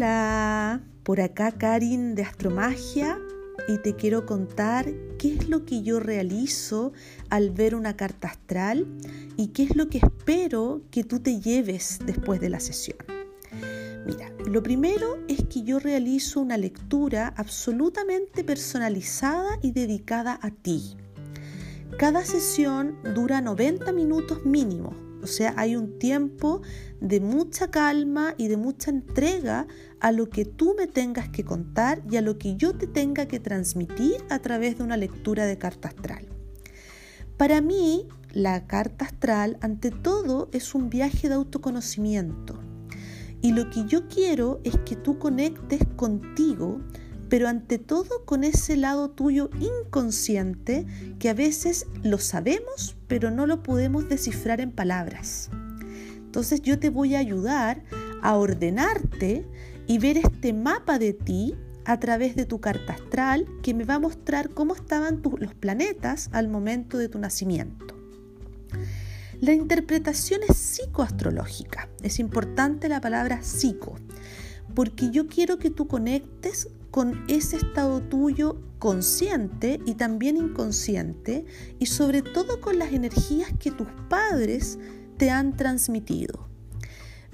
Hola, por acá Karin de Astromagia y te quiero contar qué es lo que yo realizo al ver una carta astral y qué es lo que espero que tú te lleves después de la sesión. Mira, lo primero es que yo realizo una lectura absolutamente personalizada y dedicada a ti. Cada sesión dura 90 minutos mínimo, o sea, hay un tiempo de mucha calma y de mucha entrega a lo que tú me tengas que contar y a lo que yo te tenga que transmitir a través de una lectura de carta astral. Para mí, la carta astral, ante todo, es un viaje de autoconocimiento. Y lo que yo quiero es que tú conectes contigo pero ante todo con ese lado tuyo inconsciente que a veces lo sabemos, pero no lo podemos descifrar en palabras. Entonces yo te voy a ayudar a ordenarte y ver este mapa de ti a través de tu carta astral que me va a mostrar cómo estaban los planetas al momento de tu nacimiento. La interpretación es psicoastrológica. Es importante la palabra psico, porque yo quiero que tú conectes con ese estado tuyo consciente y también inconsciente y sobre todo con las energías que tus padres te han transmitido.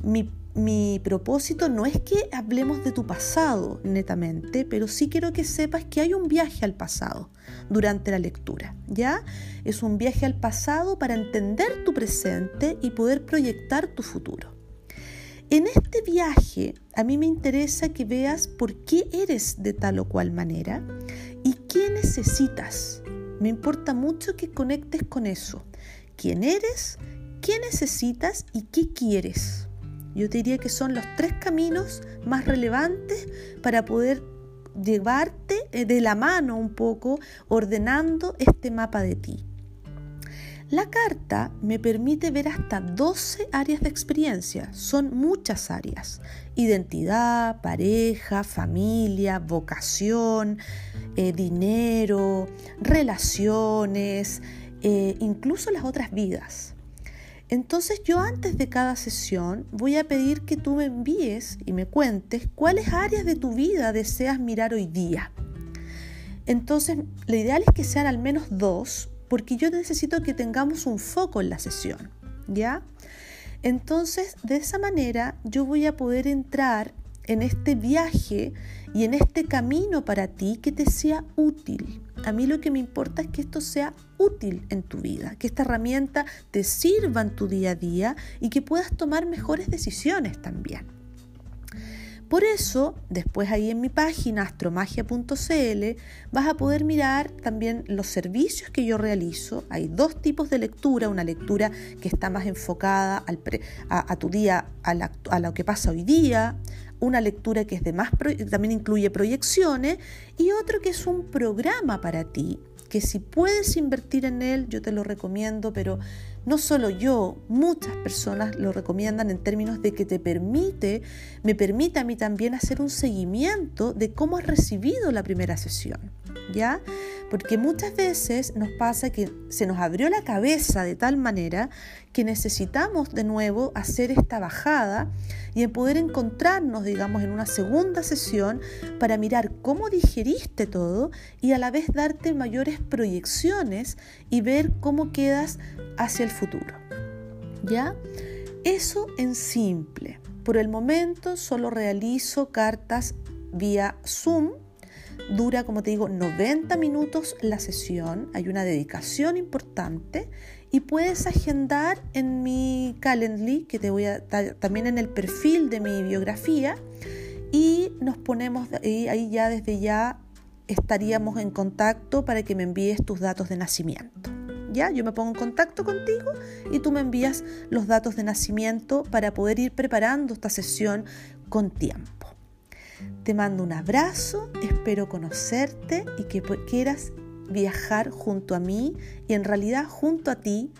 Mi, mi, propósito no es que hablemos de tu pasado netamente, pero sí quiero que sepas que hay un viaje al pasado durante la lectura, ¿ya? Es un viaje al pasado para entender tu presente y poder proyectar tu futuro. En este viaje a mí me interesa que veas por qué eres de tal o cual manera y qué necesitas. Me importa mucho que conectes con eso. ¿Quién eres? ¿Qué necesitas? ¿Y qué quieres? Yo diría que son los tres caminos más relevantes para poder llevarte eh, de la mano un poco ordenando este mapa de ti. La carta me permite ver hasta 12 áreas de experiencia, son muchas áreas. Identidad, pareja, familia, vocación, eh, dinero, relaciones, eh, incluso las otras vidas. Entonces yo antes de cada sesión voy a pedir que tú me envíes y me cuentes cuáles áreas de tu vida deseas mirar hoy día. Entonces, lo ideal es que sean al menos dos porque yo necesito que tengamos un foco en la sesión, ¿ya? Entonces, de esa manera yo voy a poder entrar en este viaje y en este camino para ti que te sea útil. A mí lo que me importa es que esto sea útil en tu vida, que esta herramienta te sirva en tu día a día y que puedas tomar mejores decisiones también. Por eso, después ahí en mi página astromagia.cl vas a poder mirar también los servicios que yo realizo. Hay dos tipos de lectura, una lectura que está más enfocada a, tu día, a, lo que pasa hoy día, una lectura que es de más, también incluye proyecciones y otro que es un programa para ti que si puedes invertir en él, yo te lo recomiendo, pero no solo yo, muchas personas lo recomiendan en términos de que te permite, me permite a mí también hacer un seguimiento de cómo has recibido la primera sesión, ¿ya? Porque muchas veces nos pasa que se nos abrió la cabeza de tal manera que necesitamos de nuevo hacer esta bajada y en poder encontrarnos, digamos, en una segunda sesión para mirar cómo digeriste todo y a la vez darte mayores proyecciones y ver cómo quedas hacia el futuro. ¿Ya? Eso en simple. Por el momento solo realizo cartas vía Zoom Dura, como te digo, 90 minutos la sesión, hay una dedicación importante y puedes agendar en mi Calendly, que te voy a también en el perfil de mi biografía, y nos ponemos ahí, ahí ya desde ya estaríamos en contacto para que me envíes tus datos de nacimiento. ¿Ya? Yo me pongo en contacto contigo y tú me envías los datos de nacimiento para poder ir preparando esta sesión con tiempo. Te mando un abrazo, espero conocerte y que quieras viajar junto a mí y en realidad junto a ti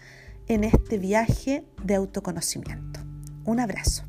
en este viaje de autoconocimiento. Un abrazo.